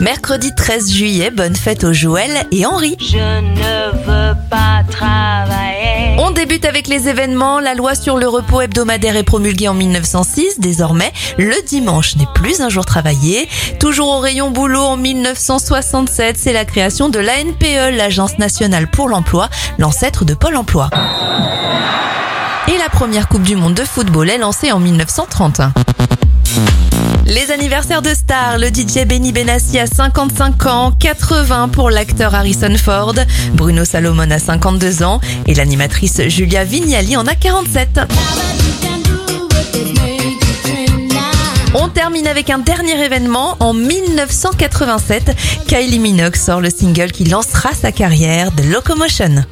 Mercredi 13 juillet, bonne fête aux Joël et Henri. Je ne veux pas travailler. On débute avec les événements. La loi sur le repos hebdomadaire est promulguée en 1906. Désormais, le dimanche n'est plus un jour travaillé. Toujours au rayon boulot en 1967, c'est la création de l'ANPE, l'Agence nationale pour l'emploi, l'ancêtre de Pôle emploi. Et la première Coupe du Monde de football est lancée en 1930. Les anniversaires de stars, le DJ Benny Benassi a 55 ans, 80 pour l'acteur Harrison Ford, Bruno Salomon a 52 ans et l'animatrice Julia Vignali en a 47. On termine avec un dernier événement. En 1987, Kylie Minogue sort le single qui lancera sa carrière, The Locomotion.